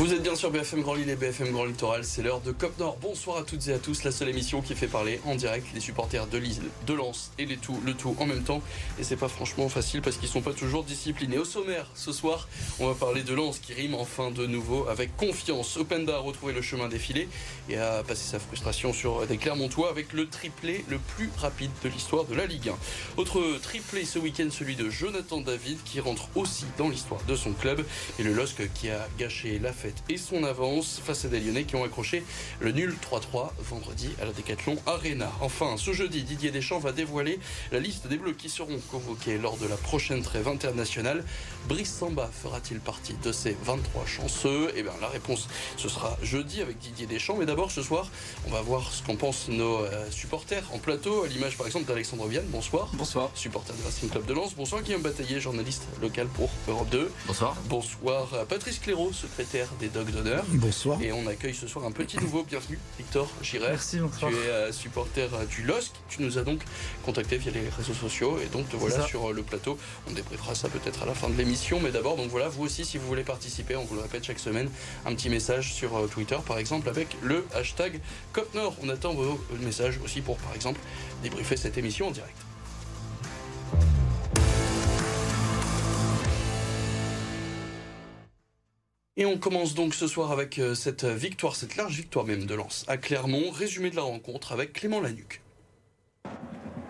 Vous êtes bien sur BFM Grand Lille et BFM Grand Littoral, c'est l'heure de Cop Nord. Bonsoir à toutes et à tous, la seule émission qui fait parler en direct les supporters de Lille, de Lens et les tout, le tout en même temps. Et c'est pas franchement facile parce qu'ils sont pas toujours disciplinés. Au sommaire, ce soir, on va parler de Lens qui rime enfin de nouveau avec confiance. Openda a retrouvé le chemin défilé et a passé sa frustration sur des Clermontois avec le triplé le plus rapide de l'histoire de la Ligue 1. Autre triplé ce week-end, celui de Jonathan David qui rentre aussi dans l'histoire de son club et le LOSC qui a gâché la fête et son avance face à des Lyonnais qui ont accroché le nul 3-3 vendredi à la Décathlon Arena. Enfin, ce jeudi, Didier Deschamps va dévoiler la liste des bleus qui seront convoqués lors de la prochaine trêve internationale. Brice Samba fera-t-il partie de ces 23 chanceux? Eh bien, la réponse, ce sera jeudi avec Didier Deschamps. Mais d'abord, ce soir, on va voir ce qu'en pensent nos euh, supporters en plateau, à l'image par exemple d'Alexandre Vienne. Bonsoir. Bonsoir. Supporter de Racing Club de Lens. Bonsoir Guillaume Bataillé, journaliste local pour Europe 2. Bonsoir. Bonsoir Patrice Cléraud, secrétaire des Dogs d'honneur. Bonsoir. Et on accueille ce soir un petit nouveau. Bienvenue, Victor Giret. Merci, bonsoir. Tu es euh, supporter euh, du LOSC. Tu nous as donc contacté via les réseaux sociaux et donc te voilà ça. sur euh, le plateau. On débriefera ça peut-être à la fin de l'émission. Mais d'abord, donc voilà, vous aussi, si vous voulez participer, on vous le répète chaque semaine, un petit message sur euh, Twitter, par exemple, avec le hashtag COPNOR. On attend vos messages aussi pour, par exemple, débriefer cette émission en direct. Et on commence donc ce soir avec euh, cette victoire, cette large victoire même de Lens à Clermont. Résumé de la rencontre avec Clément Lanuc.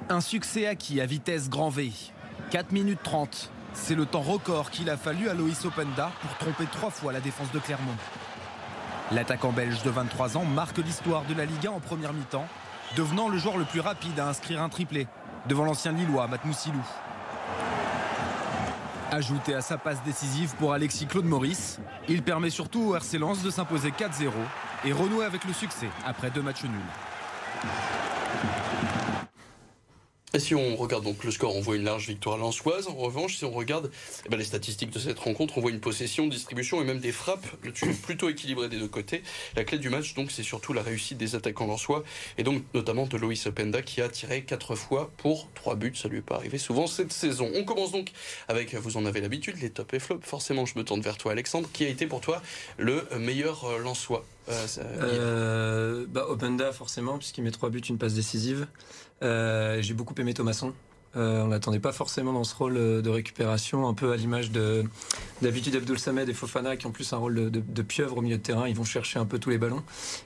Un succès acquis à vitesse grand V. 4 minutes 30. C'est le temps record qu'il a fallu à Loïs Openda pour tromper trois fois la défense de Clermont. L'attaquant belge de 23 ans marque l'histoire de la Liga en première mi-temps, devenant le joueur le plus rapide à inscrire un triplé devant l'ancien Lillois Matt Moussilou. Ajouté à sa passe décisive pour Alexis Claude Maurice, il permet surtout au RC Lens de s'imposer 4-0 et renouer avec le succès après deux matchs nuls. Si on regarde donc le score, on voit une large victoire lensoise. En revanche, si on regarde eh ben, les statistiques de cette rencontre, on voit une possession, distribution et même des frappes le plutôt équilibrées des deux côtés. La clé du match, donc, c'est surtout la réussite des attaquants lensois et donc notamment de Loïs Openda qui a tiré quatre fois pour trois buts. Ça lui est pas arrivé souvent cette saison. On commence donc avec, vous en avez l'habitude, les top et flops. Forcément, je me tourne vers toi, Alexandre, qui a été pour toi le meilleur euh, lensois? Euh, Euh, bah, Openda, forcément, puisqu'il met trois buts, une passe décisive. Euh, J'ai beaucoup aimé Thomasson. Euh, on l'attendait pas forcément dans ce rôle euh, de récupération, un peu à l'image de d'habitude Abdul Samed et Fofana qui ont plus un rôle de, de- pieuvre au milieu de terrain. Ils vont chercher un peu tous les ballons.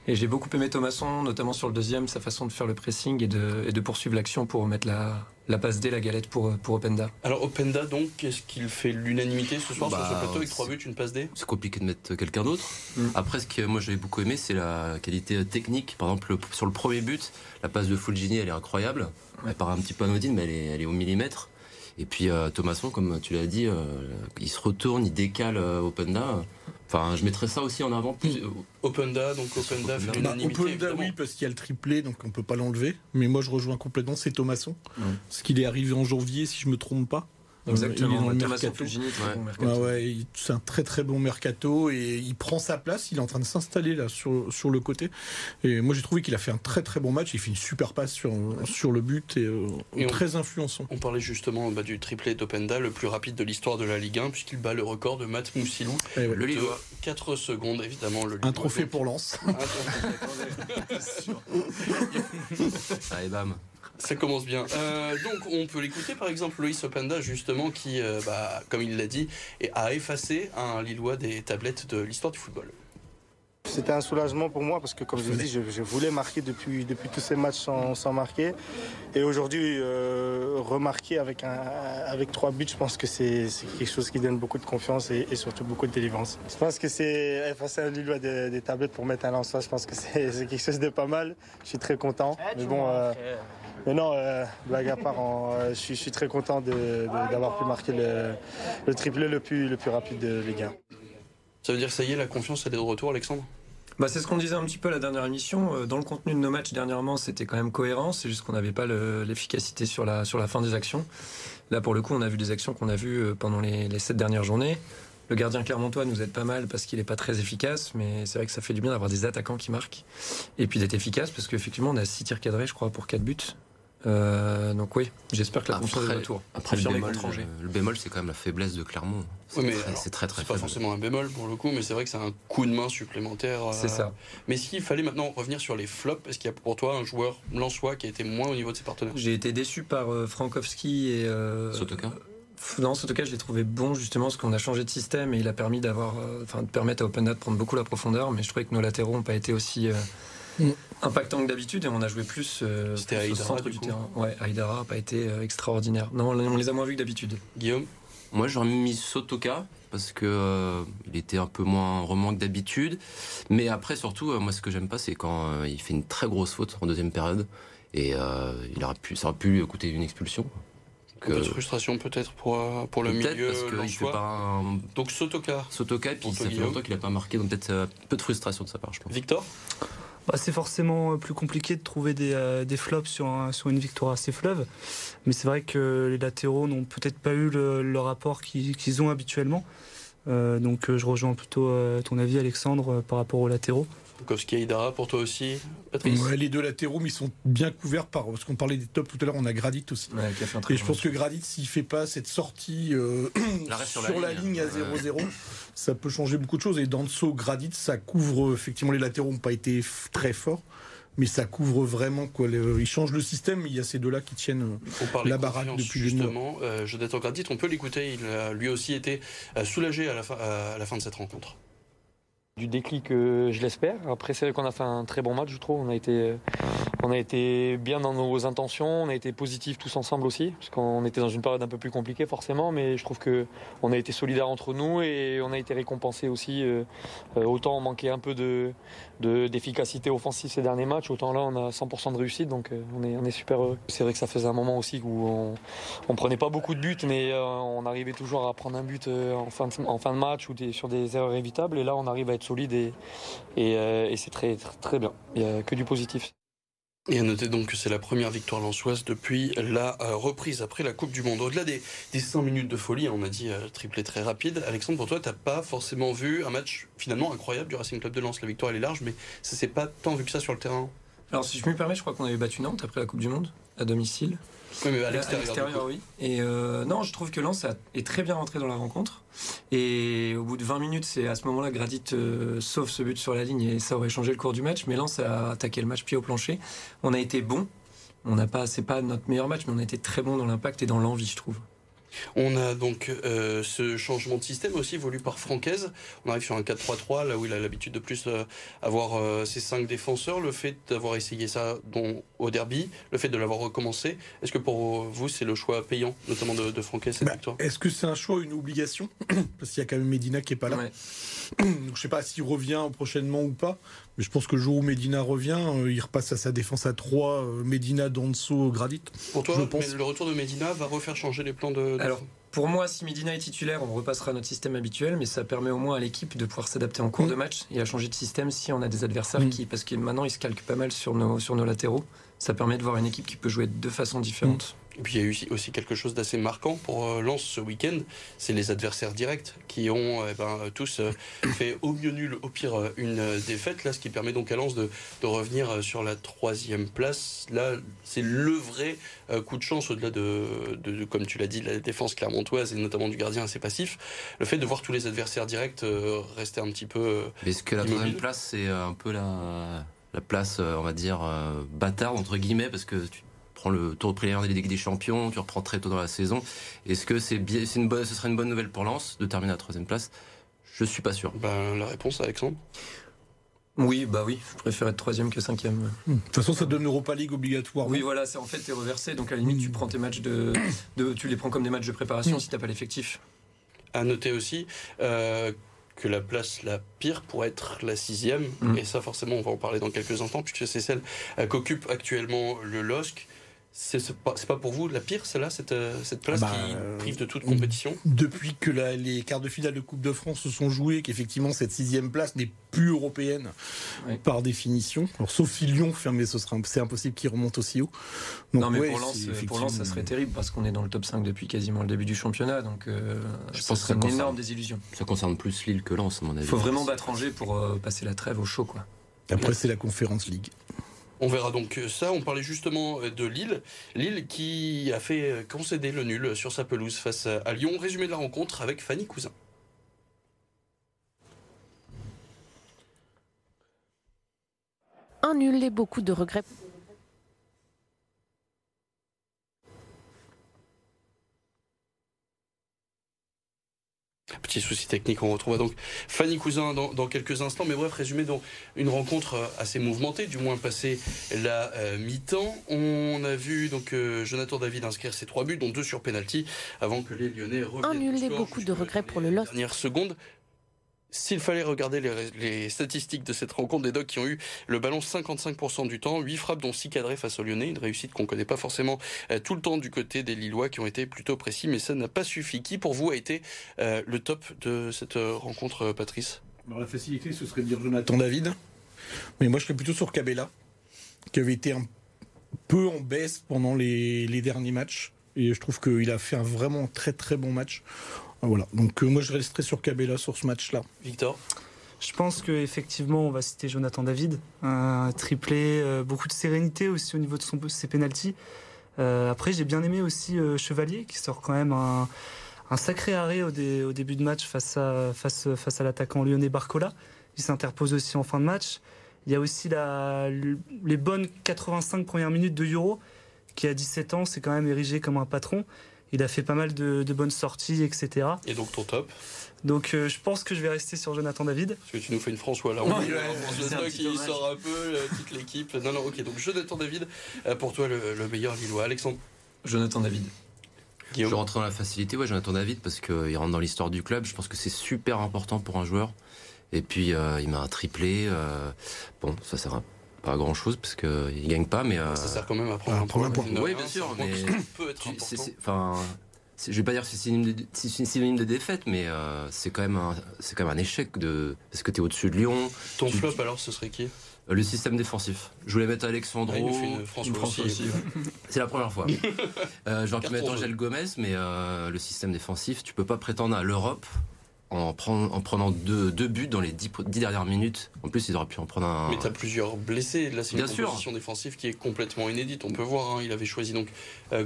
Et j'ai beaucoup aimé Thomasson, notamment sur le deuxième, sa façon de faire le pressing et de, et de poursuivre l'action pour mettre la, la passe D, la galette pour, pour Openda. Alors Openda, donc, qu'est-ce qu'il fait l'unanimité ce soir Bah, sur ce plateau avec trois buts, une passe D? C'est compliqué de mettre quelqu'un d'autre. Mm. Après, ce que moi j'avais beaucoup aimé, c'est la qualité technique. Par exemple, le- sur le premier but, la passe de Fulgini, elle est incroyable. Elle paraît un petit peu anodine, mais elle est, elle est au millimètre. Et puis euh, Thomasson, comme tu l'as dit, euh, il se retourne, il décale euh, Openda. Enfin, je mettrais ça aussi en avant. Plus, Openda, donc Openda fait Bah. Openda, évidemment. oui, parce qu'il y a le triplé, donc on peut pas l'enlever. Mais moi, je rejoins complètement, c'est Thomasson. Ouais. Parce qu'il est arrivé en janvier, si je me trompe pas. Euh, il est dans le mercato. Ouais. Ouais, ouais, c'est un très très bon mercato et il prend sa place. Il est en train de s'installer là sur, sur le côté. Et moi j'ai trouvé qu'il a fait un très très bon match. Il fait une super passe sur, sur le but et, euh, Et on- très influençant. On parlait justement bah, du triplé d'Openda, le plus rapide de l'histoire de la Ligue 1, puisqu'il bat le record de Matt Moussilou. Ouais. le de Lillois. 4 secondes, évidemment. Le Un trophée donc. pour Lens. Un trophée. Allez, bam. Ça commence bien. Euh, donc on peut l'écouter par exemple Loïs Openda justement qui, euh, bah, comme il l'a dit, a effacé un Lillois des tablettes de l'histoire du football. C'était un soulagement pour moi parce que, comme je l'ai dit, je, je voulais marquer depuis, depuis tous ces matchs sans, sans marquer. Et aujourd'hui, euh, remarquer avec, un, avec trois buts, je pense que c'est quelque chose qui donne beaucoup de confiance et, et surtout beaucoup de délivrance. Je pense que c'est effacer un Lillois des, des tablettes pour mettre un lanceur. Je pense que c'est quelque chose de pas mal. Je suis très content. Mais bon, euh, mais non, euh, blague à part, en, euh, je, suis, je suis très content d'avoir pu marquer le, le triplé le plus, le plus rapide de Ligue 1. Ça veut dire ça y est, la confiance elle est de retour Alexandre? Bah, c'est ce qu'on disait un petit peu à la dernière émission. Euh, Dans le contenu de nos matchs dernièrement, c'était quand même cohérent. C'est juste qu'on n'avait pas le- l'efficacité sur la, sur la fin des actions. Là, pour le coup, on a vu des actions qu'on a vues euh, pendant les, les sept dernières journées. Le gardien clermontois nous aide pas mal parce qu'il n'est pas très efficace, mais c'est vrai que ça fait du bien d'avoir des attaquants qui marquent et puis d'être efficace parce qu'effectivement, on a six tirs cadrés, je crois, pour quatre buts. Euh, donc oui, j'espère que la confiance est Après, retour. après le bémol, euh, le bémol, c'est quand même la faiblesse de Clermont. C'est mais très- alors, très très C'est pas forcément un bémol pour le coup, mais c'est vrai que c'est un coup de main supplémentaire. euh, C'est ça. Mais s'il fallait maintenant revenir sur les flops, est-ce qu'il y a pour toi un joueur lensois qui a été moins au niveau de ses partenaires? J'ai été déçu par euh, Frankowski et. euh, Sotoka? Non, Sotoka, je l'ai trouvé bon justement parce qu'on a changé de système et il a permis d'avoir, euh, enfin, de permettre à Open de prendre beaucoup la profondeur. Mais je trouvais que nos latéraux n'ont pas été aussi euh, Mm. Impactants que d'habitude et on a joué plus, euh, C'était plus au centre du terrain. Ouais, Haïdara n'a pas été euh, extraordinaire. Non, on les a moins vus que d'habitude. Guillaume? Moi, j'aurais mis Sotoka parce que euh, il était un peu moins roman que d'habitude. Mais après, surtout, euh, moi, ce que j'aime pas, c'est quand euh, il fait une très grosse faute en deuxième période et euh, il aurait pu, ça aurait pu lui coûter une expulsion. Un peu de Que- frustration peut-être pour, pour le Peut-être milieu parce qu'il fait lensois. pas un Donc Sotoka, Sotoka, et puis ça fait longtemps qu'il a pas marqué, donc peut-être un peu de frustration de sa part, je pense. Victor? Bah, c'est forcément plus compliqué de trouver des, euh, des flops sur, un- sur une victoire assez fleuve. Mais c'est vrai que les latéraux n'ont peut-être pas eu le, le rapport qu'ils ont habituellement. Euh, donc euh, je rejoins plutôt euh, ton avis Alexandre euh, par rapport aux latéraux. Bukowski Haïdara pour toi aussi Patrice Ouais, les deux latéraux, mais ils sont bien couverts par. Parce qu'on parlait des tops tout à l'heure, on a Gradit aussi. Ouais, qui a fait un très Et je pense que Gradit, s'il fait pas cette sortie euh, sur, sur la la, ligne. ligne à 0-0, ça peut changer beaucoup de choses. Et Danso, Gradit, ça couvre. Effectivement, les latéraux n'ont pas été très forts, mais ça couvre vraiment. Quoi. Ils changent le système, mais il y a ces deux-là qui tiennent. La baraque depuis justement. Euh, Jonathan Gradit, on peut l'écouter. Il a lui aussi été euh, soulagé à la, fin, à la fin de cette rencontre. Du déclic, je l'espère. Après, c'est vrai qu'on a fait un très bon match, je trouve. On a été, euh, on a été bien dans nos intentions, on a été positifs tous ensemble aussi, parce qu'on était dans une période un peu plus compliquée forcément, mais je trouve que on a été solidaires entre nous et on a été récompensés aussi. euh, euh, autant on manquait un peu de de- d'efficacité offensive ces derniers matchs, autant là on a 100% de réussite, donc euh, on est super heureux. C'est vrai que ça faisait un moment aussi où on on prenait pas beaucoup de buts, mais on arrivait toujours à prendre un but en fin de, match ou sur des erreurs évitables. Et là, on arrive à être solide et c'est très, très, très bien. Il n'y a que du positif. Et à noter donc que c'est la première victoire lançoise depuis la euh, reprise après la Coupe du Monde. Au-delà des, des 5 minutes de folie, on a dit euh, triplé très rapide. Alexandre, pour toi, t'as pas forcément vu un match finalement incroyable du Racing Club de Lens. La victoire elle est large, mais ça s'est pas tant vu que ça sur le terrain. Alors si je me permets, je crois qu'on avait battu Nantes après la Coupe du Monde à domicile. Oui, mais à À l'extérieur. oui. Et euh, non, je trouve que Lens est très bien rentré dans la rencontre. Et au bout de 20 minutes, c'est à ce moment-là que Gradit euh, sauve ce but sur la ligne et ça aurait changé le cours du match. Mais Lens a attaqué le match pied au plancher. On a été bon. On n'a pas, c'est pas notre meilleur match, mais on a été très bon dans l'impact et dans l'envie, je trouve. On a donc euh, ce changement de système aussi voulu par Francaise. On arrive sur un 4-3-3, là où il a l'habitude de plus euh, avoir euh, ses cinq défenseurs. Le fait d'avoir essayé ça dont, au derby, le fait de l'avoir recommencé, est-ce que pour vous c'est le choix payant, notamment de, de Francaise cette Bah, victoire? Est-ce que c'est un choix ou une obligation? Parce qu'il y a quand même Medina qui est pas là. Ouais. Donc je sais pas s'il revient prochainement ou pas. Mais je pense que le jour où Medina revient, euh, il repasse à sa défense à 3, euh, Medina, Danso, Gradit. Pour toi, Je pense. le retour de Medina va refaire changer les plans de. de- Alors, pour moi, si Medina est titulaire, on repassera à notre système habituel, mais ça permet au moins à l'équipe de pouvoir s'adapter en cours Mm. de match et à changer de système si on a des adversaires Mm. qui, parce que maintenant ils se calquent pas mal sur nos, sur nos latéraux. Ça permet de voir une équipe qui peut jouer de façons différentes. Et puis il y a eu aussi- quelque chose d'assez marquant pour euh, Lens ce week-end, c'est les adversaires directs qui ont eh ben, euh, tous euh, fait au mieux nul, au pire euh, une euh, défaite. Là, ce qui permet donc à Lens de, de revenir euh, sur la troisième place. Là, c'est le vrai euh, coup de chance au-delà de, de- de, comme tu l'as dit, la défense clermontoise et notamment du gardien assez passif. Le fait de voir tous les adversaires directs euh, rester un petit peu. euh, Mais Est-ce que la troisième place, c'est euh, un peu la, la place, euh, on va dire, euh, bâtarde, entre guillemets, parce que tu prends le tour de préliminaire de la Ligue des Champions, tu reprends très tôt dans la saison. Est-ce que c'est bien, c'est une bonne, ce serait une bonne nouvelle pour Lens de terminer à la troisième place? Je suis pas sûr. ben, la réponse, Alexandre? Oui, bah oui, je préfère être troisième que cinquième. De toute façon, ça donne l'Europa League obligatoire. Oui, voilà, c'est en fait t'es reversé, donc à la limite tu prends tes matchs de, de- tu les prends comme des matchs de préparation si t'as pas l'effectif. À noter aussi euh, que la place la pire pourrait être la sixième, Mm. et ça forcément on va en parler dans quelques instants, puisque c'est celle euh, qu'occupe actuellement le LOSC. C'est c'est pas, c'est pas pour vous la pire, celle-là, cette, euh, cette place Bah, qui euh, prive de toute compétition? Depuis que la- les quarts de finale de Coupe de France se sont joués, qu'effectivement cette sixième place n'est plus européenne Ouais. par définition. Alors, sauf si Lyon fait, mais ce sera c'est impossible qu'il remonte aussi haut. Donc, non mais ouais, pour Lens, c'est pour Lens, ça serait terrible parce qu'on est dans le top 5 depuis quasiment le début du championnat, donc euh, Je ça pense que ça une concerne. énorme désillusion. Ça concerne plus Lille que Lens, à mon avis. Il faut vraiment battre Angers pour euh, passer la trêve au chaud, quoi. Après, c'est la Conférence League. On verra donc ça. On parlait justement de Lille. Lille qui a fait concéder le nul sur sa pelouse face à Lyon. Résumé de la rencontre avec Fanny Cousin. Un nul et beaucoup de regrets. Petit souci technique, on retrouvera donc Fanny Cousin dans, quelques instants. Mais bref, résumé donc une rencontre euh, assez mouvementée, du moins passé la euh, mi-temps. On a vu donc euh, Jonathan David inscrire ses trois buts, dont deux sur penalty, avant que les Lyonnais reviennent. Un nul et beaucoup de regrets pour le LOSC. Dernière seconde. S'il fallait regarder les, statistiques de cette rencontre, des Dogs qui ont eu le ballon 55% du temps, 8 frappes dont 6 cadrées face aux Lyonnais, une réussite qu'on ne connaît pas forcément euh, tout le temps du côté des Lillois qui ont été plutôt précis, mais ça n'a pas suffi. Qui pour vous a été euh, le top de cette euh, rencontre, Patrice? Dans La facilité, ce serait de dire Jonathan David, mais moi je serais plutôt sur Cabella, qui avait été un peu en baisse pendant les, les derniers matchs. Et je trouve qu'il a fait un vraiment très très bon match. Ah, voilà. Donc euh, moi je resterai sur Cabella sur ce match-là. Victor? Je pense qu'effectivement, on va citer Jonathan David, un triplé, euh, beaucoup de sérénité aussi au niveau de son, ses pénalties. Euh, après, j'ai bien aimé aussi Chevalier, qui sort quand même un, sacré arrêt au, début de match face à, face, face à l'attaquant lyonnais Barcola. Il s'interpose aussi en fin de match. Il y a aussi la, les bonnes 85 premières minutes de Euro, qui à 17 ans s'est quand même érigé comme un patron. Il a fait pas mal de, bonnes sorties, etc. Et donc ton top? Donc euh, je pense que je vais rester sur Jonathan David. Parce que tu nous fais une François là. On oui, ouais, qui sort un peu euh, toute l'équipe. Non, non, ok. Donc Jonathan David, euh, pour toi le, meilleur Lillois. Alexandre? Jonathan David. Guillaume? Je rentre dans la facilité, ouais, Jonathan David, parce qu'il rentre dans l'histoire du club. Je pense que c'est super important pour un joueur. Et puis il m'a un triplé. bon, ça sert pas grand chose parce qu'il gagne pas, mais. Ça sert quand même à prendre un, point. Oui, bien sûr, mais. peut être je vais pas dire que c'est synonyme, de défaite, mais euh, c'est quand même un, c'est quand même un échec de parce que tu es au-dessus de Lyon. Ton flop alors, ce serait qui? Le système défensif. Je voulais mettre Alexandro. Ah, aussi. C'est la première fois. euh, J'aurais pu mettre Angel Gomez, mais euh, le système défensif, tu peux pas prétendre à l'Europe en, prenant deux, buts dans les dix, dernières minutes. En plus, ils auraient pu en prendre un. Mais tu as plusieurs blessés. Là, c'est une position défensive qui est complètement inédite. On peut voir, hein, il avait choisi donc euh,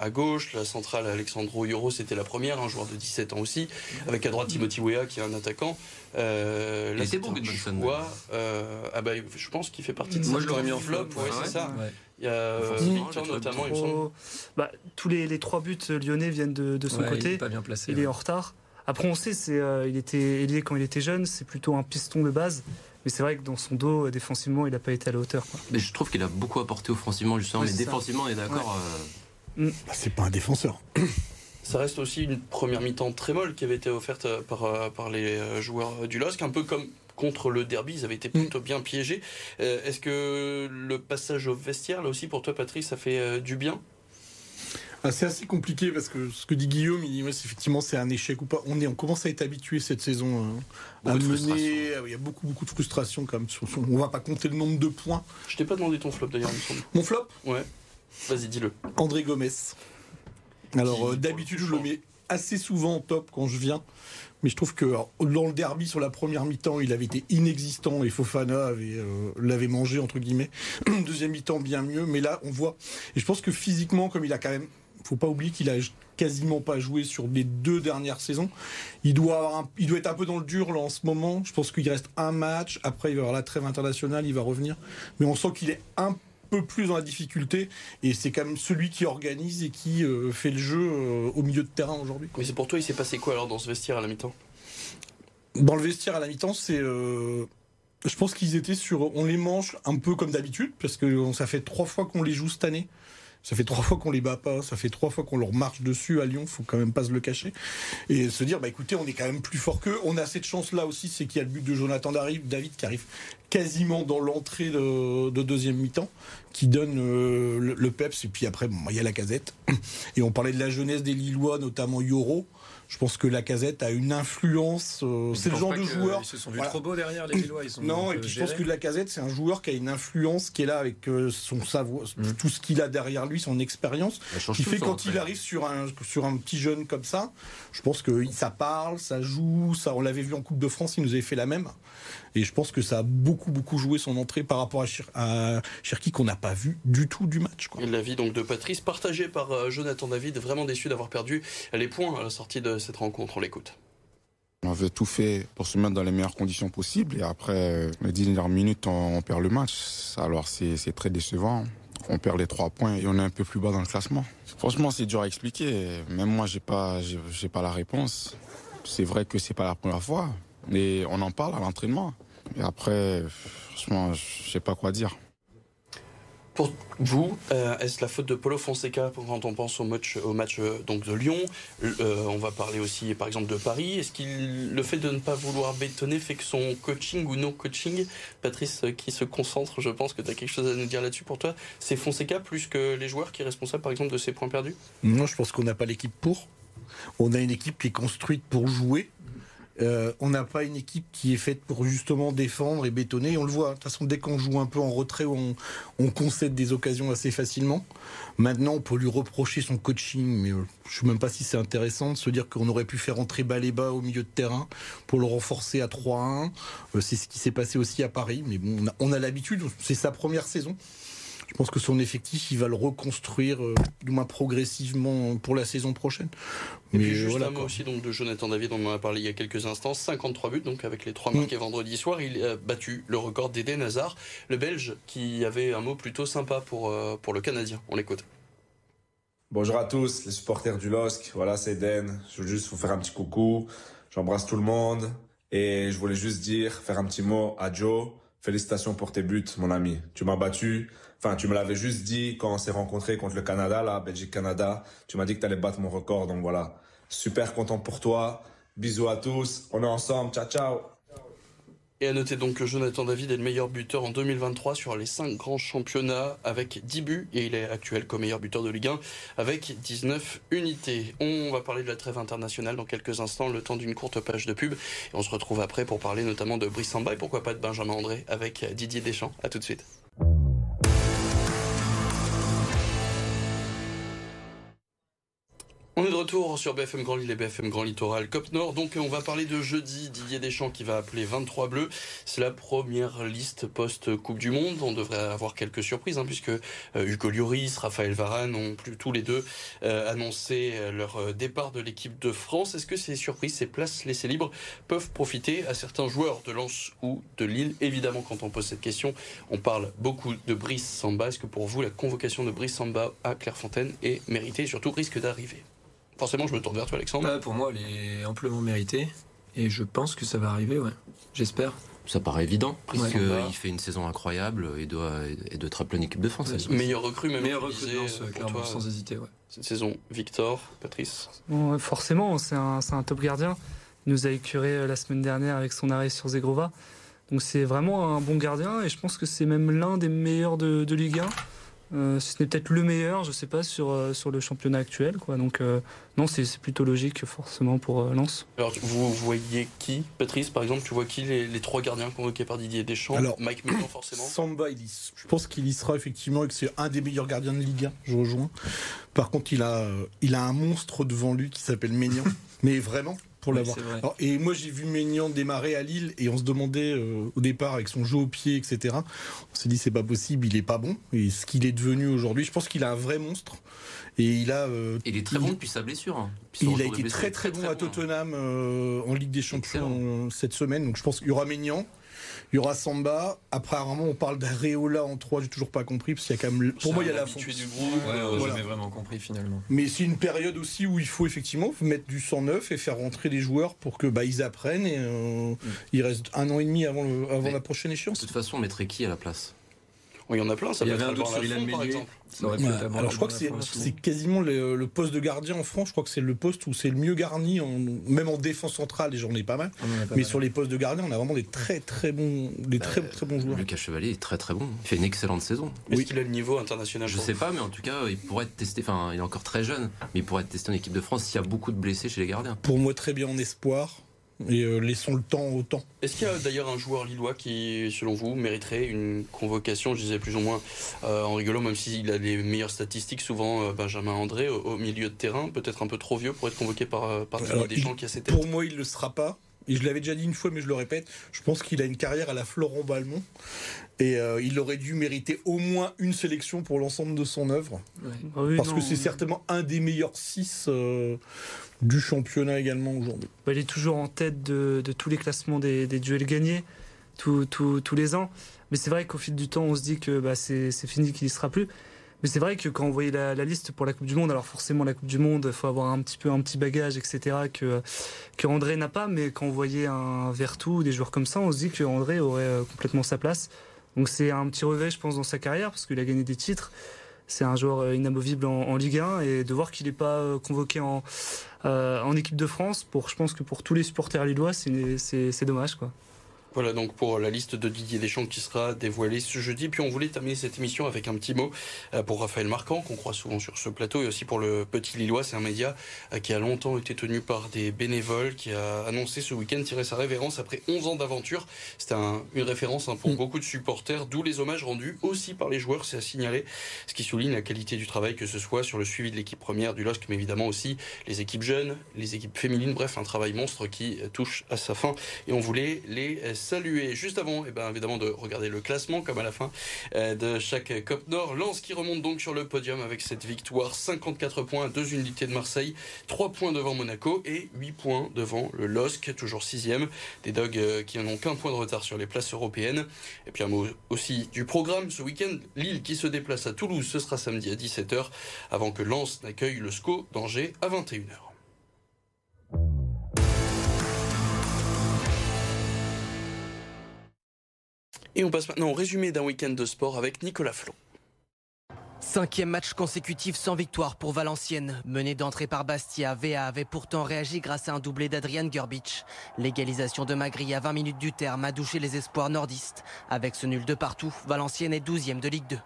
à, gauche, la centrale Alexandro Yoro, c'était la première, un joueur de 17 ans aussi, avec à droite Timothy Weah qui est un attaquant. Euh, là, c'est bon, Goodmanson. Euh, ah bah, je pense qu'il fait partie de Moi, je l'aurais mis en flop. Ouais, c'est ça. Il y a euh, notamment, il me semble. Bah, tous les, les, trois buts lyonnais viennent de, de son côté. Il est pas bien placé. Il est en retard. Après, on sait, c'est, euh, il était ailier quand il était jeune, c'est plutôt un piston de base. Mais c'est vrai que dans son dos, euh, défensivement, il n'a pas été à la hauteur. Mais je trouve qu'il a beaucoup apporté offensivement, justement. mais défensivement, on est d'accord. Euh, mm. bah, c'est pas un défenseur. Ça reste aussi une première mi-temps très molle qui avait été offerte par, par les joueurs du LOSC, un peu comme contre le derby, ils avaient été plutôt mm. bien piégés. Est-ce que le passage au vestiaire, là aussi, pour toi, Patrice, ça fait du bien? C'est assez compliqué parce que ce que dit Guillaume, il dit effectivement c'est un échec ou pas. On, est, on commence à être habitué cette saison euh, à mener. Ah il y a beaucoup beaucoup de frustration quand même. On va pas compter le nombre de points. Je t'ai pas demandé ton flop d'ailleurs. Mon flop? Ouais. Vas-y, dis-le. André Gomez. Alors euh, d'habitude je le mets assez souvent en top quand je viens. Mais je trouve que dans le derby sur la première mi-temps, il avait été inexistant et Fofana avait euh, l'avait mangé entre guillemets. Deuxième mi-temps bien mieux, mais là on voit. Et je pense que physiquement, comme il a quand même faut pas oublier qu'il a quasiment pas joué sur les deux dernières saisons. Il doit, avoir il doit être un peu dans le dur là en ce moment. Je pense qu'il reste un match. Après, il va avoir la trêve internationale, il va revenir. Mais on sent qu'il est un peu plus dans la difficulté et c'est quand même celui qui organise et qui euh, fait le jeu euh, au milieu de terrain aujourd'hui. Mais c'est pour toi, il s'est passé quoi alors dans ce vestiaire à la mi-temps? Dans le vestiaire à la mi-temps, c'est. Euh, je pense qu'ils étaient sur. On les mange un peu comme d'habitude parce que ça fait trois fois qu'on les joue cette année. Ça fait trois fois qu'on les bat pas, ça fait trois fois qu'on leur marche dessus à Lyon, faut quand même pas se le cacher. Et se dire, bah écoutez, on est quand même plus fort qu'eux. On a cette chance-là aussi, c'est qu'il y a le but de Jonathan David qui arrive quasiment dans l'entrée de, deuxième mi-temps, qui donne euh, le, peps. Et puis après, il y a la casette. Et on parlait de la jeunesse des Lillois, notamment Yoro. Je pense que la casette a une influence. Euh, c'est le genre de joueur. Ils se sont vus trop beaux derrière les Lillois. non, et puis je pense que la casette, c'est un joueur qui a une influence, qui est là avec euh, son savoir, mm. tout ce qu'il a derrière lui, son expérience, qui fait quand il arrive sur un, sur un petit jeune comme ça, je pense que ça parle, ça joue, ça, on l'avait vu en Coupe de France, il nous avait fait la même. Et je pense que ça a beaucoup beaucoup, joué son entrée par rapport à, Cherki qu'on n'a pas vu du tout du match. Quoi. L'avis donc de Patrice, partagé par euh, Jonathan David, vraiment déçu d'avoir perdu les points à la sortie de cette rencontre. On l'écoute. On avait tout fait pour se mettre dans les meilleures conditions possibles et après les dernières minutes, on, perd le match. Alors c'est très décevant. On perd les trois points et on est un peu plus bas dans le classement. Franchement, c'est dur à expliquer. Même moi, j'ai pas, j'ai pas la réponse. C'est vrai que c'est pas la première fois, mais on en parle à l'entraînement. Et après, franchement, je sais pas quoi dire. Pour vous, euh, est-ce la faute de Paulo Fonseca quand on pense au match, au match euh, donc de Lyon? Euh, On va parler aussi par exemple de Paris. Est-ce qu'il le fait de ne pas vouloir bétonner fait que son coaching ou non coaching, Patrice qui se concentre, je pense que tu as quelque chose à nous dire là-dessus pour toi, c'est Fonseca plus que les joueurs qui est responsable par exemple de ces points perdus? Non, je pense qu'on n'a pas l'équipe pour. On a une équipe qui est construite pour jouer euh, on n'a pas une équipe qui est faite pour justement défendre et bétonner. On le voit. De toute façon, dès qu'on joue un peu en retrait, on, concède des occasions assez facilement. Maintenant, on peut lui reprocher son coaching, mais euh, je ne sais même pas si c'est intéressant de se dire qu'on aurait pu faire entrer Baléba au milieu de terrain pour le renforcer à 3-1. Euh, c'est ce qui s'est passé aussi à Paris. Mais bon, on a l'habitude. C'est sa première saison. Je pense que son effectif, il va le reconstruire, euh, du moins progressivement, pour la saison prochaine? Et Mais puis juste voilà, un mot aussi donc, de Jonathan David, on en a parlé il y a quelques instants. 53 buts, donc avec les trois marqués mm. vendredi soir. Il a battu le record d'Eden Hazard, le Belge, qui avait un mot plutôt sympa pour, euh, pour le Canadien. On l'écoute. Bonjour à tous, les supporters du LOSC. Voilà, c'est Eden. Je veux juste vous faire un petit coucou. J'embrasse tout le monde. Et je voulais juste dire, faire un petit mot à Joe. Félicitations pour tes buts, mon ami. Tu m'as battu. Enfin, tu me l'avais juste dit quand on s'est rencontré contre le Canada, là, Belgique-Canada. Tu m'as dit que tu allais battre mon record. Donc voilà. Super content pour toi. Bisous à tous. On est ensemble. Ciao, ciao. Et à noter donc que Jonathan David est le meilleur buteur en 2023 sur les 5 grands championnats avec 10 buts et il est actuel comme meilleur buteur de Ligue 1 avec 19 unités. On va parler de la trêve internationale dans quelques instants, le temps d'une courte page de pub. Et on se retrouve après pour parler notamment de Brice Samba et pourquoi pas de Benjamin André avec Didier Deschamps. À tout de suite. On est de retour sur BFM Grand Lille et BFM Grand Littoral Cop Nord. Donc on va parler de jeudi. Didier Deschamps qui va appeler 23 bleus. C'est la première liste post-Coupe du Monde. On devrait avoir quelques surprises hein, puisque euh, Hugo Lloris, Raphaël Varane ont plus tous les deux euh, annoncé euh, leur départ de l'équipe de France. Est-ce que ces surprises, ces places laissées libres peuvent profiter à certains joueurs de Lens ou de Lille? Évidemment, quand on pose cette question, on parle beaucoup de Brice Samba. Est-ce que pour vous, la convocation de Brice Samba à Clairefontaine est méritée et surtout risque d'arriver? Forcément, je me tourne vers toi, Alexandre. Bah, pour moi, elle est amplement méritée. Et je pense que ça va arriver, ouais. J'espère. Ça paraît évident, puisqu'il il fait une saison incroyable et doit, et doit être appelé en équipe de France. meilleur recrue, même. Meilleur recrue, clairement, sans hésiter, ouais. Cette saison, Victor, Patrice Forcément, c'est un, un, top gardien. Il nous a écuré euh, la semaine dernière avec son arrêt sur Zegrova. Donc c'est vraiment un bon gardien et je pense que c'est même l'un des meilleurs de, de Ligue 1. Euh, ce n'est peut-être le meilleur, je ne sais pas, sur, euh, sur le championnat actuel. Quoi. Donc, euh, non, c'est plutôt logique, forcément, pour Lens. Alors, vous voyez qui Patrice, par exemple, tu vois qui les, les trois gardiens convoqués par Didier Deschamps? Alors, Mike Maignan, forcément Samba, il je pense qu'il y sera effectivement et que c'est un des meilleurs gardiens de Ligue 1, je rejoins. Par contre, il a, il a un monstre devant lui qui s'appelle Maignan. Mais vraiment, pour l'avoir. Et moi, j'ai vu Maignan démarrer à Lille et on se demandait euh, au départ avec son jeu au pied, etc. On s'est dit c'est pas possible, il est pas bon. Et ce qu'il est devenu aujourd'hui, je pense qu'il a un vrai monstre. Et il a. Euh, il est très bon depuis sa blessure. Hein. il a été très très, bon à Tottenham euh, en Ligue des Champions cette semaine. Donc je pense qu'il y aura Maignan. Il y aura Samba. Après, rarement, on parle d'Areola en 3. J'ai toujours pas compris. Parce qu'il y a quand même. Pour moi, il y a la du groupe. Ouais, vraiment compris finalement. Mais c'est une période aussi où il faut effectivement mettre du sang neuf et faire rentrer les joueurs pour que bah, ils apprennent. Et euh, mm. il reste un an et demi avant, avant la prochaine échéance. De toute façon, on mettrait qui à la place? Il y en a plein, ça il y avait un doute sur Ilan par exemple. alors je crois que c'est quasiment le, poste de gardien en France, je crois que c'est le poste où c'est le mieux garni, même en défense centrale, les j'en ai pas mal. mais sur les postes de gardien, on a vraiment des très très bons, des bah, très très bons joueurs. Lucas Chevalier est très très bon, il fait une excellente saison. Est-ce qu'il a le niveau international Je sais pas, mais en tout cas, il pourrait être testé, enfin il est encore très jeune, mais il pourrait être testé en équipe de France s'il y a beaucoup de blessés chez les gardiens. Pour moi très bien en espoir et euh, laissons le temps au temps. Est-ce qu'il y a d'ailleurs un joueur lillois qui, selon vous, mériterait une convocation, je disais plus ou moins euh, en rigolant, même s'il a les meilleures statistiques, souvent euh, Benjamin André, au, milieu de terrain, peut-être un peu trop vieux pour être convoqué par, par des gens qui a cette Pour moi, il ne le sera pas. Et je l'avais déjà dit une fois, mais je le répète, je pense qu'il a une carrière à la Florent Balmont. Et euh, il aurait dû mériter au moins une sélection pour l'ensemble de son œuvre. Ah oui, parce non, que c'est certainement un des meilleurs 6 du championnat également aujourd'hui. bah, il est toujours en tête de, de tous les classements des, des duels gagnés, tous- les ans. Mais c'est vrai qu'au fil du temps, on se dit que bah, c'est fini, qu'il n'y sera plus. Mais c'est vrai que quand on voyait la, liste pour la Coupe du Monde, alors forcément la Coupe du Monde, il faut avoir un petit peu un petit bagage, etc. que André n'a pas. Mais quand on voyait un Vertou ou des joueurs comme ça, on se dit que André aurait euh, complètement sa place. Donc c'est un petit regret, je pense, dans sa carrière parce qu'il a gagné des titres. C'est un joueur euh, inamovible en, Ligue 1 et de voir qu'il n'est pas euh, convoqué en, équipe de France, pour, je pense que pour tous les supporters lillois, c'est dommage. Quoi. Voilà donc pour la liste de Didier Deschamps qui sera dévoilée ce jeudi. Puis on voulait terminer cette émission avec un petit mot euh, pour Raphaël Marquand, qu'on croit souvent sur ce plateau, et aussi pour le Petit Lillois. C'est un média euh, qui a longtemps été tenu par des bénévoles, qui a annoncé ce week-end tirer sa révérence après 11 ans d'aventure. C'était un- une référence hein, pour beaucoup de supporters, d'où les hommages rendus aussi par les joueurs, c'est à signaler, ce qui souligne la qualité du travail, que ce soit sur le suivi de l'équipe première du LOSC, mais évidemment aussi les équipes jeunes, les équipes féminines, bref, un travail monstre qui euh, touche à sa fin et on voulait les saluer. Juste avant, eh ben, évidemment, de regarder le classement, comme à la fin euh, de chaque Cop Nord. Lens qui remonte donc sur le podium avec cette victoire, 54 points à deux unités de Marseille, 3 points devant Monaco et 8 points devant le LOSC, toujours sixième. Des Dogs euh, qui n'ont qu'un point de retard sur les places européennes. Et puis un mot aussi du programme ce week-end, Lille qui se déplace à Toulouse, ce sera samedi à 17h, avant que Lens n'accueille le SCO d'Angers à 21h. Et on passe maintenant au résumé d'un week-end de sport avec Nicolas Flon. Cinquième match consécutif sans victoire pour Valenciennes. Mené d'entrée par Bastia, VA avait pourtant réagi grâce à un doublé d'Adrian Gerbic. L'égalisation de Magri à 20 minutes du terme a douché les espoirs nordistes. Avec ce nul de partout, Valenciennes est 12e de Ligue 2.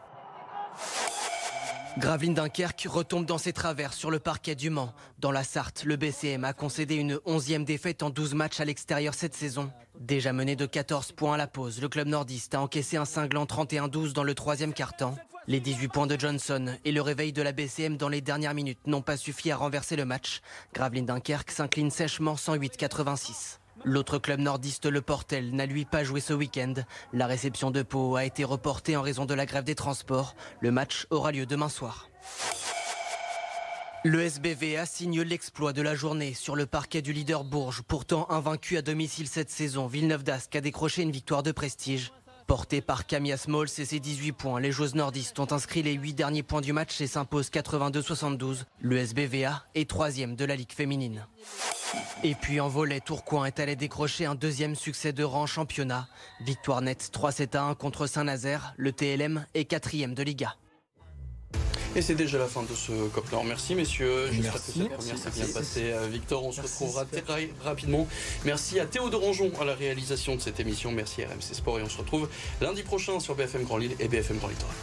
Gravelines Dunkerque retombe dans ses travers sur le parquet du Mans. Dans la Sarthe, le BCM a concédé une 11e défaite en 12 matchs à l'extérieur cette saison. Déjà mené de 14 points à la pause, le club nordiste a encaissé un cinglant 31-12 dans le troisième quart-temps. Les 18 points de Johnson et le réveil de la BCM dans les dernières minutes n'ont pas suffi à renverser le match. Gravelines Dunkerque s'incline sèchement 108-86. L'autre club nordiste, le Portel, n'a lui pas joué ce week-end. La réception de Pau a été reportée en raison de la grève des transports. Le match aura lieu demain soir. Le SBVA signe l'exploit de la journée sur le parquet du leader Bourges, pourtant invaincu à domicile cette saison. Villeneuve d'Ascq a décroché une victoire de prestige. Porté par Camilla Smalls et ses 18 points, les joueuses nordistes ont inscrit les 8 derniers points du match et s'imposent 82-72. Le SBVA est troisième de la Ligue féminine. Et puis en volet, Tourcoing est allé décrocher un deuxième succès de rang championnat. Victoire nette 3-7 à 1 contre Saint-Nazaire. Le TLM est quatrième de Liga. Et c'est déjà la fin de ce COP-là. Merci messieurs. J'espère que cette première s'est bien passée. Euh, Victor, on se retrouvera très rapidement. Merci à Théo Dorangeon à la réalisation de cette émission. Merci à RMC Sport et on se retrouve lundi prochain sur BFM Grand Lille et BFM Grand Littoral.